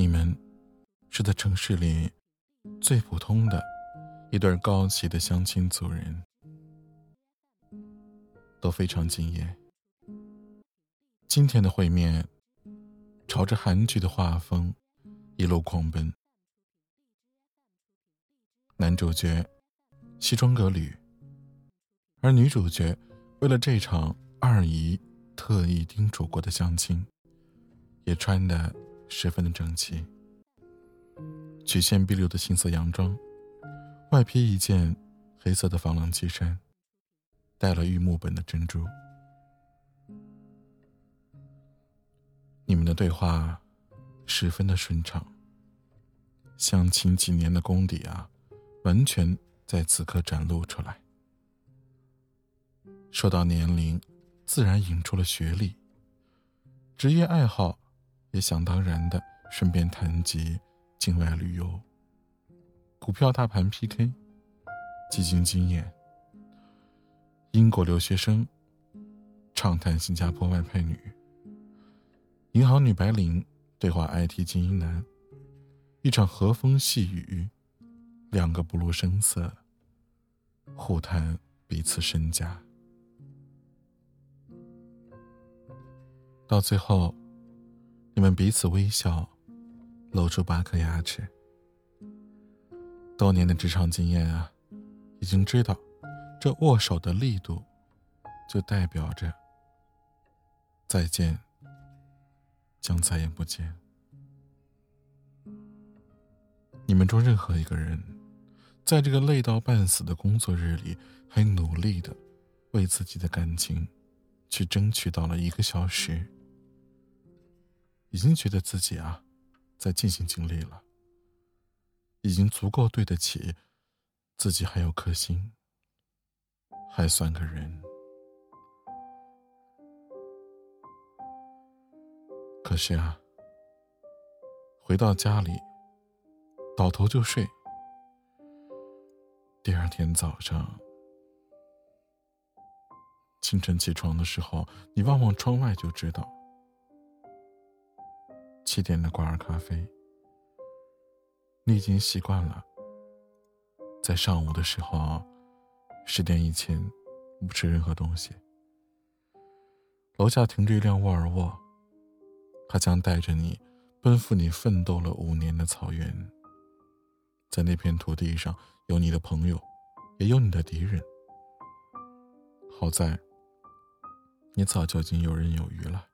你们是在城市里最普通的一对高级的相亲族人，都非常敬业。今天的会面，朝着韩剧的画风一路狂奔。男主角西装革履，而女主角为了这场二姨特意叮嘱过的相亲，也穿的十分的整齐。曲线碧溜的青色洋装，外披一件黑色的防狼机衫，戴了玉木本的珍珠。你们的对话十分的顺畅，相亲几年的功底啊！完全在此刻展露出来。说到年龄，自然引出了学历。职业爱好，也想当然的顺便谈及境外旅游、股票大盘 PK、基金经验、英国留学生，畅谈新加坡外派女、银行女白领对话 IT 精英男，一场和风细雨。两个不露声色，互谈彼此身家，到最后，你们彼此微笑，露出八颗牙齿。多年的职场经验啊，已经知道，这握手的力度，就代表着再见，将再也不见。你们中任何一个人。在这个累到半死的工作日里，还努力的为自己的感情去争取到了一个小时，已经觉得自己啊，在尽心尽力了，已经足够对得起自己还有颗心，还算个人。可是啊，回到家里，倒头就睡。第二天早上，清晨起床的时候，你望望窗外就知道，七点的挂耳咖啡，你已经习惯了。在上午的时候，十点以前不吃任何东西。楼下停着一辆沃尔沃，它将带着你奔赴你奋斗了五年的草原。在那片土地上，有你的朋友，也有你的敌人。好在，你早就已经游刃有余了。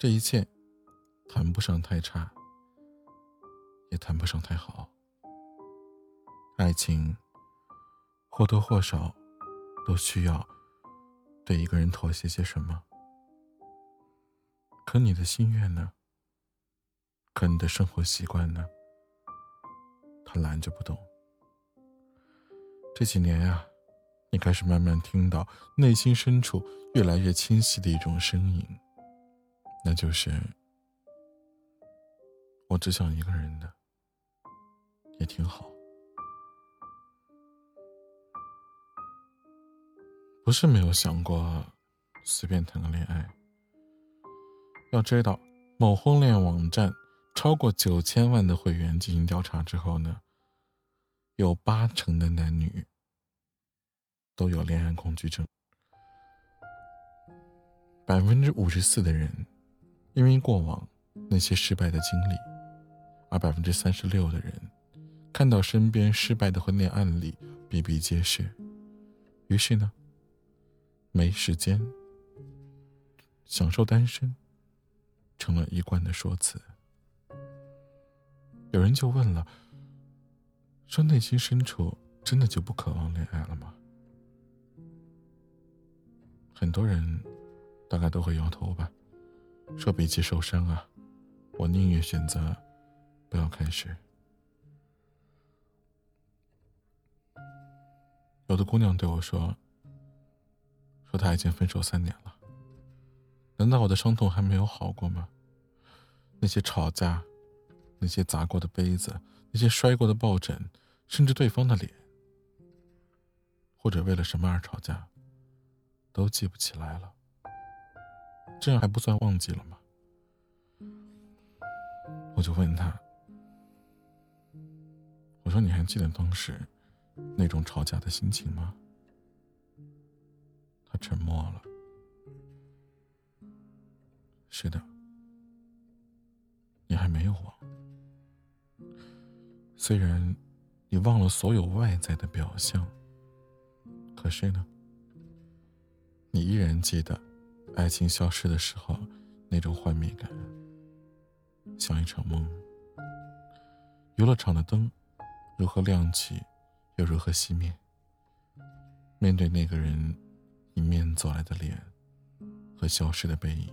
这一切，谈不上太差，也谈不上太好。爱情，或多或少，都需要对一个人妥协些什么。可你的心愿呢？可你的生活习惯呢？他拦着不动。这几年呀，你开始慢慢听到内心深处越来越清晰的一种声音，那就是我只想一个人的，也挺好。不是没有想过随便谈个恋爱。要知道，某婚恋网站。超过九千万的会员进行调查之后呢，有八成的男女都有恋爱恐惧症，百分之五十四的人因为过往那些失败的经历，而百分之三十六的人看到身边失败的婚恋案例比比皆是，于是呢，没时间享受单身，成了一贯的说辞。有人就问了：“说内心深处真的就不渴望恋爱了吗？”很多人大概都会摇头吧，说：“比起受伤啊，我宁愿选择不要开始。”有的姑娘对我说：“说她已经分手三年了，难道我的伤痛还没有好过吗？那些吵架。”那些砸过的杯子，那些摔过的抱枕，甚至对方的脸，或者为了什么而吵架，都记不起来了。这样还不算忘记了吗？我就问他：“我说你还记得当时那种吵架的心情吗？”他沉默了。是的，你还没有忘。虽然你忘了所有外在的表象，可是呢，你依然记得爱情消失的时候那种幻灭感，像一场梦。游乐场的灯如何亮起，又如何熄灭？面对那个人迎面走来的脸和消失的背影。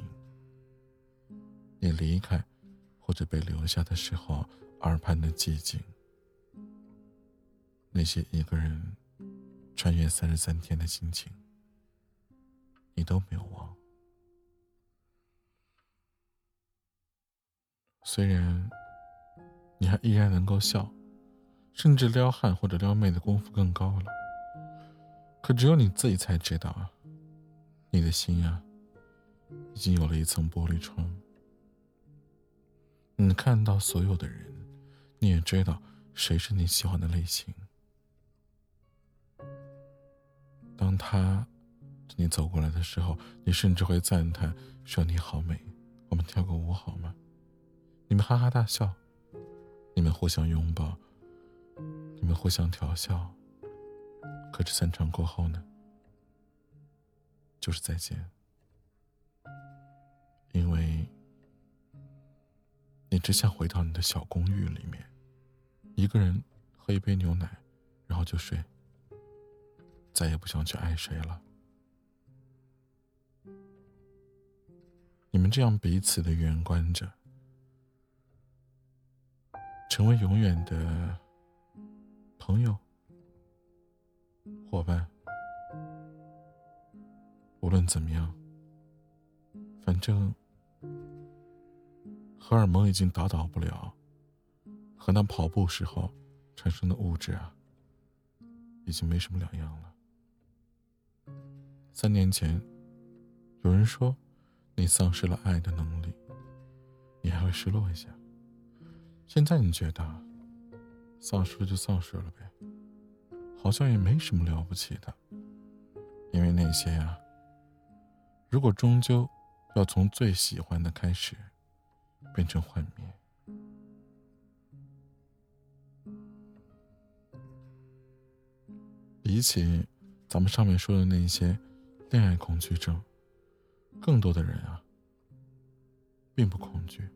你离开，或者被留下的时候，耳畔的寂静，那些一个人穿越三十三天的心情，你都没有忘。虽然你还依然能够笑，甚至撩汉或者撩妹的功夫更高了，可只有你自己才知道啊，你的心啊，已经有了一层玻璃窗。你看到所有的人，你也知道谁是你喜欢的类型。当他你走过来的时候，你甚至会赞叹说：“你好美，我们跳个舞好吗？”你们哈哈大笑，你们互相拥抱，你们互相调笑。可是散场过后呢？就是再见，因为。你只想回到你的小公寓里面，一个人喝一杯牛奶，然后就睡，再也不想去爱谁了。你们这样彼此的远观着，成为永远的朋友、伙伴。无论怎么样，反正。荷尔蒙已经打倒不了，和那跑步时候产生的物质啊，已经没什么两样了。三年前，有人说你丧失了爱的能力，你还会失落一下。现在你觉得，丧失了就丧失了呗，好像也没什么了不起的。因为那些啊，如果终究要从最喜欢的开始。变成幻灭。比起咱们上面说的那些恋爱恐惧症，更多的人啊，并不恐惧，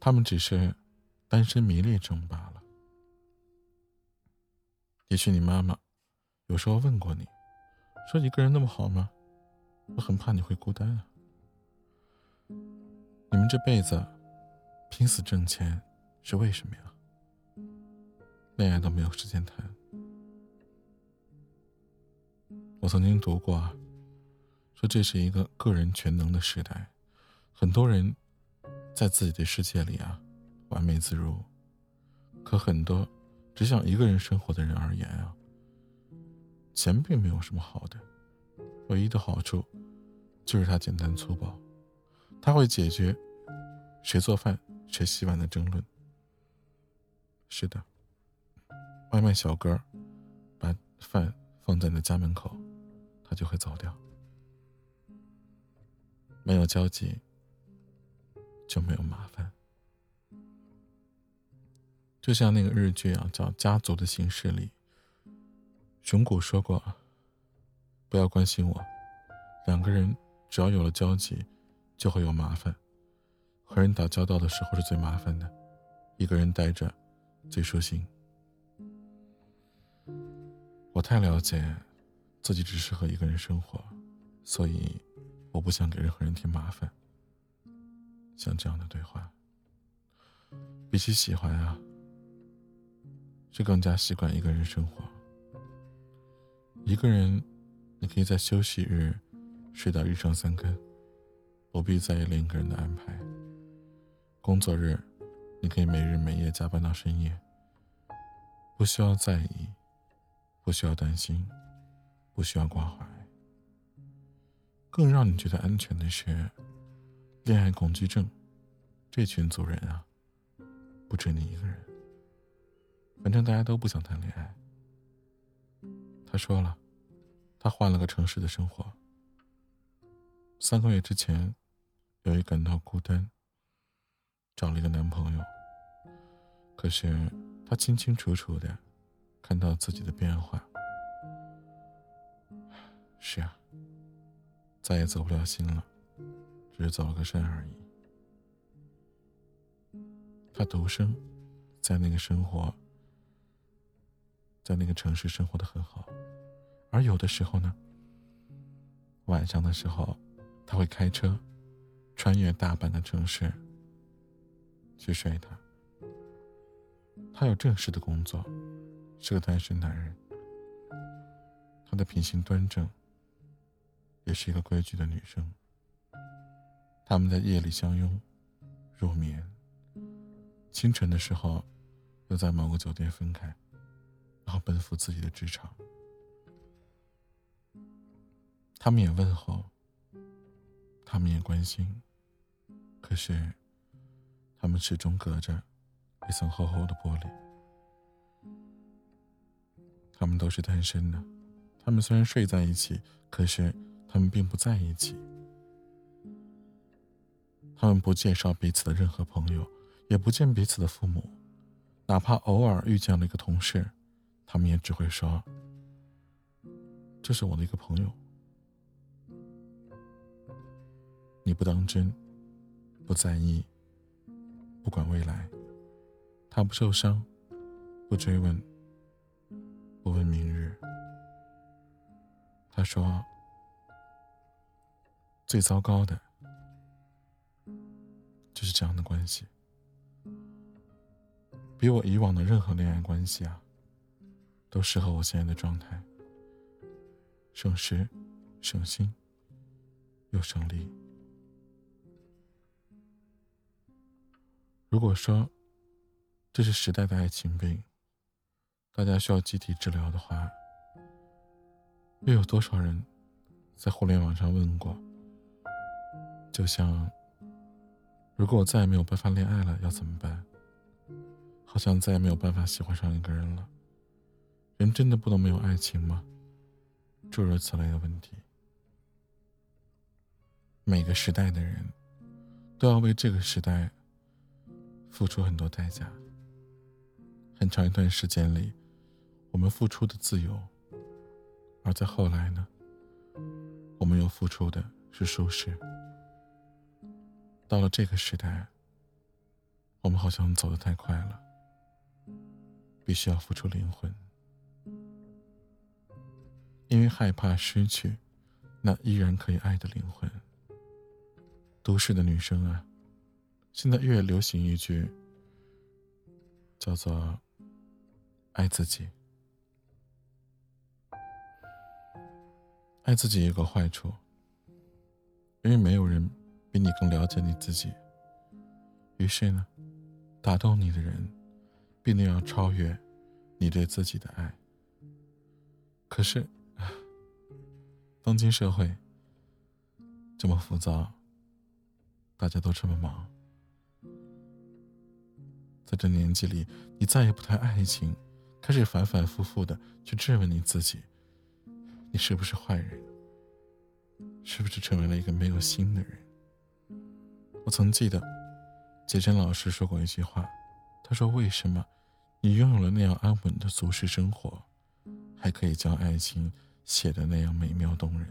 他们只是单身迷恋症罢了。也许你妈妈有时候问过你，说一个人那么好吗？我很怕你会孤单啊。你们这辈子拼死挣钱是为什么呀？恋爱都没有时间谈。我曾经读过，说这是一个个人全能的时代，很多人在自己的世界里啊完美自如，可很多只想一个人生活的人而言啊，钱并没有什么好的，唯一的好处就是它简单粗暴。它会解决谁做饭、谁洗碗的争论。是的，外卖小哥把饭放在你的家门口，他就会走掉。没有交集，就没有麻烦。就像那个日剧啊，叫《家族的形式》里，熊谷说过：“不要关心我，两个人只要有了交集。”就会有麻烦，和人打交道的时候是最麻烦的，一个人待着最舒心。我太了解自己只适合一个人生活，所以我不想给任何人添麻烦。像这样的对话，比起喜欢啊，是更加习惯一个人生活。一个人，你可以在休息日睡到日上三竿。不必在意另一个人的安排。工作日，你可以每日每夜加班到深夜，不需要在意，不需要担心，不需要挂怀。更让你觉得安全的是，恋爱恐惧症这群族人啊，不止你一个人。反正大家都不想谈恋爱。他说了，他换了个城市的生活。三个月之前，由于感到孤单，找了一个男朋友。可是他清清楚楚的看到自己的变化。是啊，再也走不了心了，只是走了个肾而已。他独生，在那个生活，在那个城市生活的很好，而有的时候呢，晚上的时候，他会开车，穿越大半个城市，去睡他。他有正式的工作，是个单身男人。他的品行端正，也是一个规矩的女生。他们在夜里相拥，入眠。清晨的时候，又在某个酒店分开，然后奔赴自己的职场。他们也问候，他们也关心，可是，他们始终隔着一层厚厚的玻璃。他们都是单身的，他们虽然睡在一起，可是他们并不在一起。他们不介绍彼此的任何朋友。也不见彼此的父母，哪怕偶尔遇见了一个同事，他们也只会说：“这是我的一个朋友。”你不当真，不在意，不管未来，他不受伤，不追问，不问明日。他说：“最糟糕的，就是这样的关系。”比我以往的任何恋爱关系啊，都适合我现在的状态，省时、省心又省力。如果说这是时代的爱情病，大家需要集体治疗的话，又有多少人在互联网上问过？就像，如果我再也没有办法恋爱了，要怎么办？好像再也没有办法喜欢上一个人了。人真的不能没有爱情吗？诸如此类的问题。每个时代的人，都要为这个时代付出很多代价。很长一段时间里，我们付出的自由；而在后来呢，我们又付出的是舒适。到了这个时代，我们好像走得太快了。必须要付出灵魂，因为害怕失去那依然可以爱的灵魂。都市的女生啊，现在越流行一句，叫做“爱自己”。爱自己有个坏处，因为没有人比你更了解你自己。于是呢，打动你的人。必定要超越你对自己的爱。可是，当今社会这么浮躁，大家都这么忙，在这年纪里，你再也不谈爱情，开始反反复复的去质问你自己：你是不是坏人？是不是成为了一个没有心的人？我曾记得，杰真老师说过一句话，他说：“为什么？”你拥有了那样安稳的俗世生活，还可以将爱情写的那样美妙动人。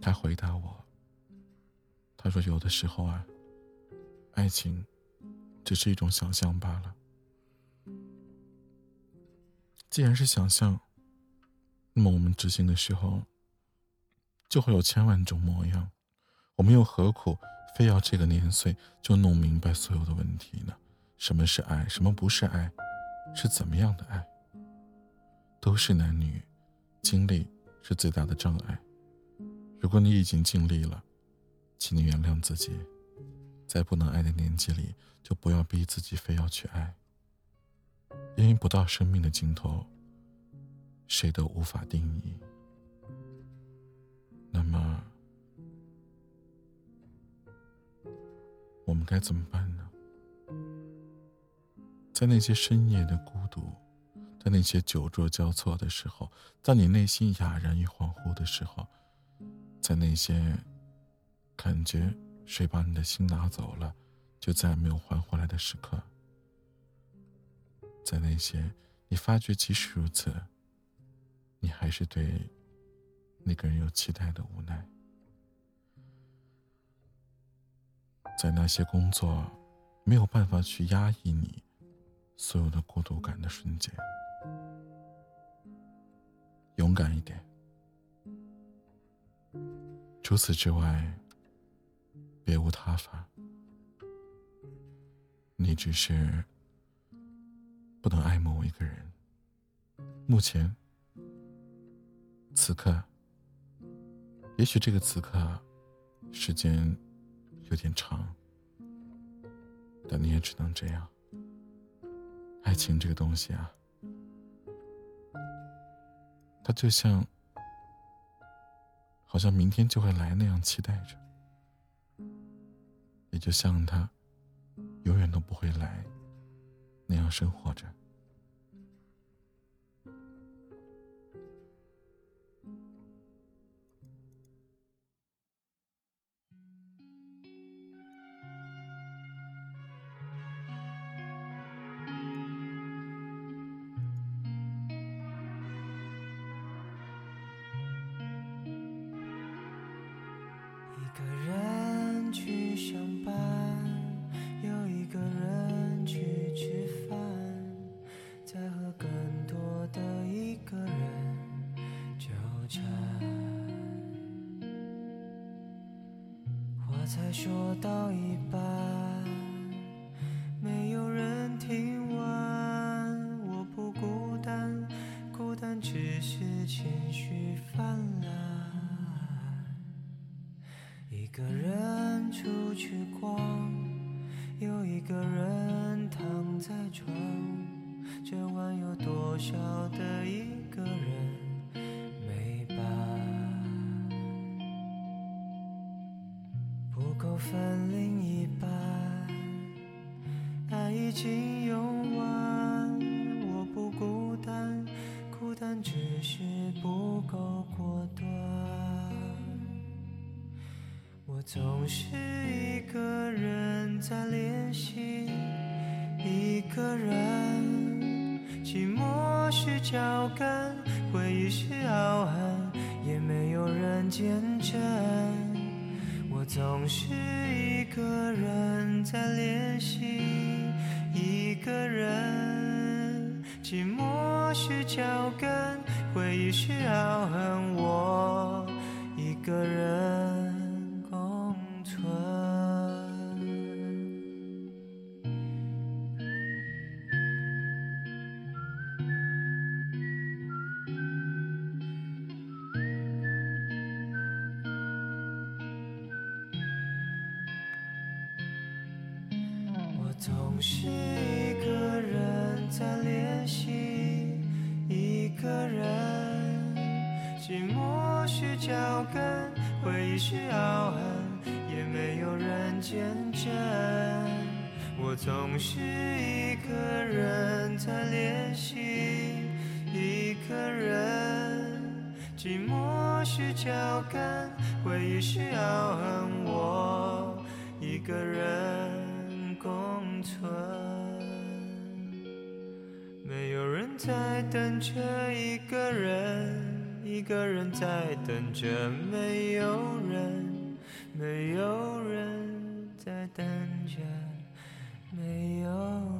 他回答我：“他说有的时候啊，爱情只是一种想象罢了。既然是想象，那么我们执行的时候，就会有千万种模样。我们又何苦非要这个年岁就弄明白所有的问题呢？”什么是爱？什么不是爱？是怎么样的爱？都是男女，经历是最大的障碍。如果你已经尽力了，请你原谅自己，在不能爱的年纪里，就不要逼自己非要去爱。因为不到生命的尽头，谁都无法定义。那么，我们该怎么办呢？在那些深夜的孤独，在那些酒桌交错的时候，在你内心哑然与恍惚的时候，在那些感觉谁把你的心拿走了，就再也没有还回来的时刻，在那些你发觉即使如此，你还是对那个人有期待的无奈，在那些工作没有办法去压抑你所有的孤独感的瞬间。勇敢一点。除此之外，别无他法。你只是不能爱某一个人。目前，此刻，也许这个此刻，时间有点长，但你也只能这样。爱情这个东西啊。他就像，好像明天就会来那样期待着，也就像他永远都不会来那样生活着。说到一半，经用完。我不孤单，孤单只是不够果断。我总是一个人在练习，一个人，寂寞是脚感，回忆是傲寒，也没有人见证。我总是一个人在练习，一个人，寂寞是脚跟，回忆是傲恨，我一个人。总是一个人在练习，一个人，寂寞是脚跟，回忆是傲寒，也没有人见证。我总是一个人在练习，一个人，寂寞是脚跟，回忆是傲寒，我一个人。存，没有人在等着一个人，一个人在等着没有人，没有人在等着没有。